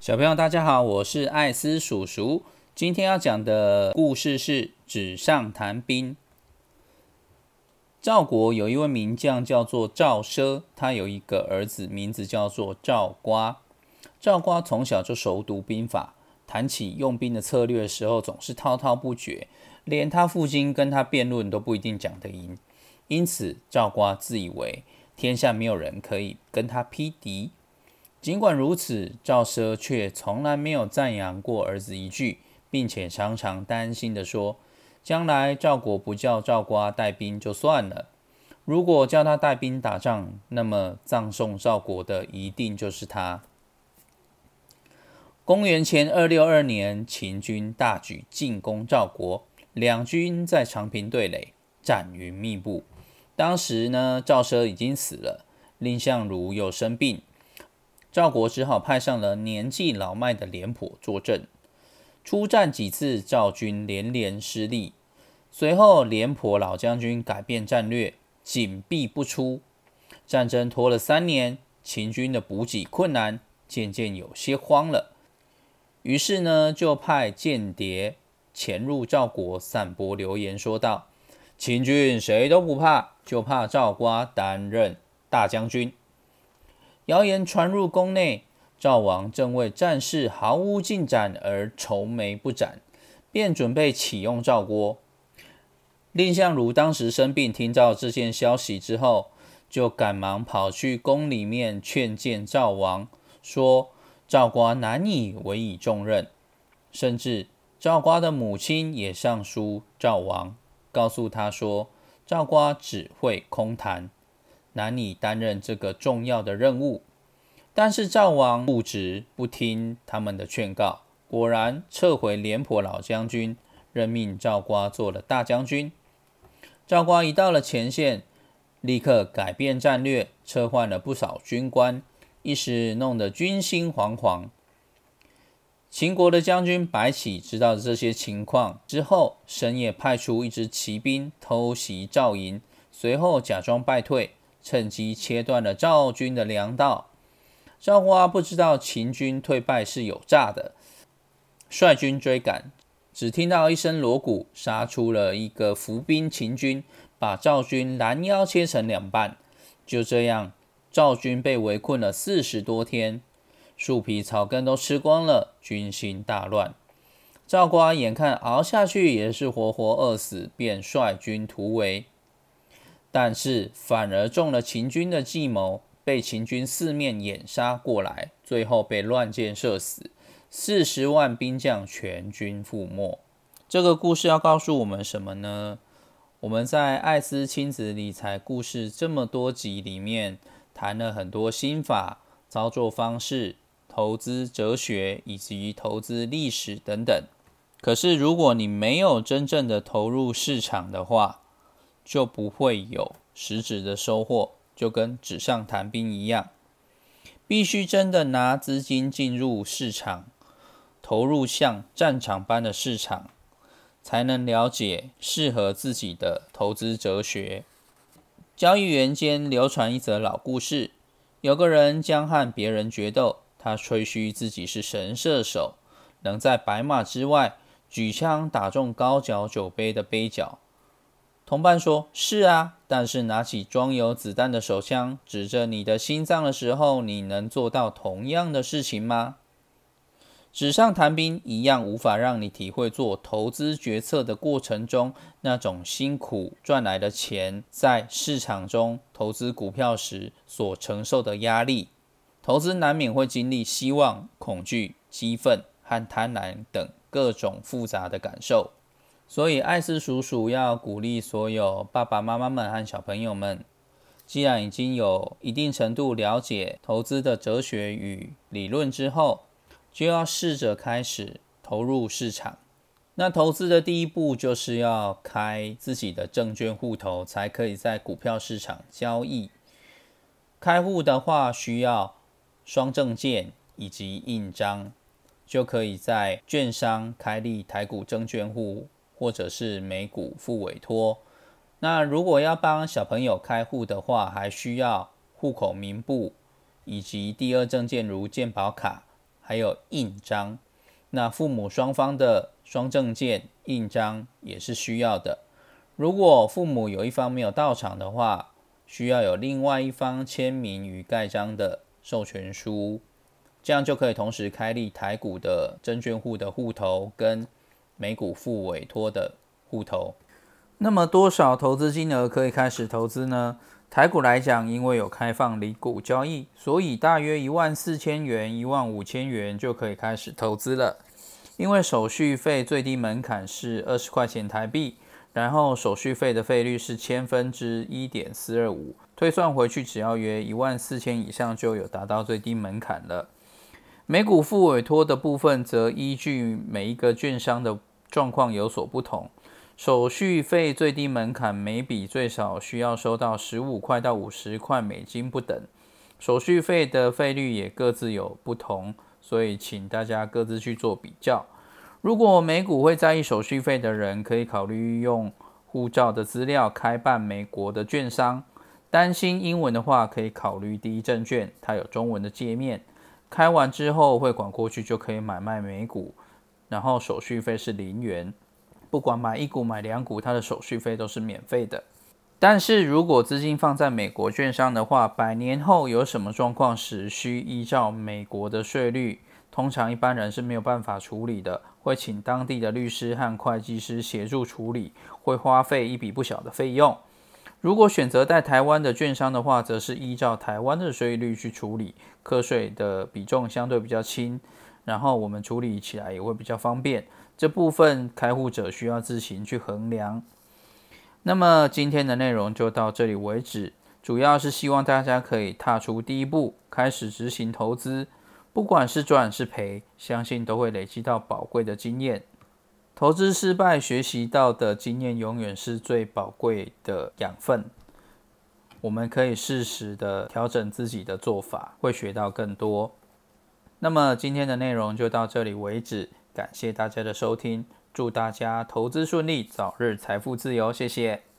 小朋友，大家好，我是艾斯叔叔。今天要讲的故事是纸上谈兵。赵国有一位名将叫做赵奢，他有一个儿子，名字叫做赵瓜。赵瓜从小就熟读兵法，谈起用兵的策略的时候，总是滔滔不绝，连他父亲跟他辩论都不一定讲得赢。因此，赵瓜自以为天下没有人可以跟他匹敌。尽管如此，赵奢却从来没有赞扬过儿子一句，并且常常担心地说：“将来赵国不叫赵瓜带兵就算了，如果叫他带兵打仗，那么葬送赵国的一定就是他。”公元前二六二年，秦军大举进攻赵国，两军在长平对垒，战云密布。当时呢，赵奢已经死了，蔺相如又生病。赵国只好派上了年纪老迈的廉颇坐镇。出战几次，赵军连连失利。随后，廉颇老将军改变战略，紧闭不出。战争拖了三年，秦军的补给困难，渐渐有些慌了。于是呢，就派间谍潜入赵国，散播流言，说道：“秦军谁都不怕，就怕赵瓜担任大将军。”谣言传入宫内，赵王正为战事毫无进展而愁眉不展，便准备启用赵国。蔺相如当时生病，听到这件消息之后，就赶忙跑去宫里面劝谏赵王，说赵瓜难以委以重任。甚至赵瓜的母亲也上书赵王，告诉他说赵瓜只会空谈。难以担任这个重要的任务，但是赵王固执不听他们的劝告，果然撤回廉颇老将军，任命赵瓜做了大将军。赵瓜一到了前线，立刻改变战略，撤换了不少军官，一时弄得军心惶惶。秦国的将军白起知道这些情况之后，深夜派出一支骑兵偷袭赵营，随后假装败退。趁机切断了赵军的粮道。赵瓜不知道秦军退败是有诈的，率军追赶，只听到一声锣鼓，杀出了一个伏兵秦军，把赵军拦腰切成两半。就这样，赵军被围困了四十多天，树皮草根都吃光了，军心大乱。赵瓜眼看熬下去也是活活饿死，便率军突围。但是反而中了秦军的计谋，被秦军四面掩杀过来，最后被乱箭射死，四十万兵将全军覆没。这个故事要告诉我们什么呢？我们在艾斯亲子理财故事这么多集里面，谈了很多心法、操作方式、投资哲学以及投资历史等等。可是如果你没有真正的投入市场的话，就不会有实质的收获，就跟纸上谈兵一样，必须真的拿资金进入市场，投入像战场般的市场，才能了解适合自己的投资哲学。交易员间流传一则老故事：有个人将和别人决斗，他吹嘘自己是神射手，能在白马之外举枪打中高脚酒杯的杯角。同伴说：“是啊，但是拿起装有子弹的手枪指着你的心脏的时候，你能做到同样的事情吗？”纸上谈兵一样，无法让你体会做投资决策的过程中那种辛苦赚来的钱，在市场中投资股票时所承受的压力。投资难免会经历希望、恐惧、激愤和贪婪等各种复杂的感受。所以，艾斯叔叔要鼓励所有爸爸妈妈们和小朋友们，既然已经有一定程度了解投资的哲学与理论之后，就要试着开始投入市场。那投资的第一步就是要开自己的证券户头，才可以在股票市场交易。开户的话，需要双证件以及印章，就可以在券商开立台股证券户。或者是美股付委托。那如果要帮小朋友开户的话，还需要户口名簿以及第二证件如健保卡还有印章。那父母双方的双证件、印章也是需要的。如果父母有一方没有到场的话，需要有另外一方签名与盖章的授权书，这样就可以同时开立台股的证券户的户头跟美股付委托的户头。那么多少投资金额可以开始投资呢？台股来讲，因为有开放离股交易，所以大约一万四千元、一万五千元就可以开始投资了。因为手续费最低门槛是二十块钱台币。然后手续费的费率是千分之一点四二五，推算回去只要约一万四千以上就有达到最低门槛了。美股付委托的部分则依据每一个券商的状况有所不同，手续费最低门槛每笔最少需要收到十五块到五十块美金不等，手续费的费率也各自有不同，所以请大家各自去做比较。如果美股会在意手续费的人，可以考虑用护照的资料开办美国的券商。担心英文的话，可以考虑第一证券，它有中文的界面。开完之后汇款过去就可以买卖美股，然后手续费是零元。不管买一股买两股，它的手续费都是免费的。但是如果资金放在美国券商的话，百年后有什么状况时，需依照美国的税率。通常一般人是没有办法处理的，会请当地的律师和会计师协助处理，会花费一笔不小的费用。如果选择在台湾的券商的话，则是依照台湾的税率去处理，课税的比重相对比较轻，然后我们处理起来也会比较方便。这部分开户者需要自行去衡量。那么今天的内容就到这里为止，主要是希望大家可以踏出第一步，开始执行投资。不管是赚是赔，相信都会累积到宝贵的经验。投资失败学习到的经验，永远是最宝贵的养分。我们可以适时的调整自己的做法，会学到更多。那么今天的内容就到这里为止，感谢大家的收听，祝大家投资顺利，早日财富自由，谢谢。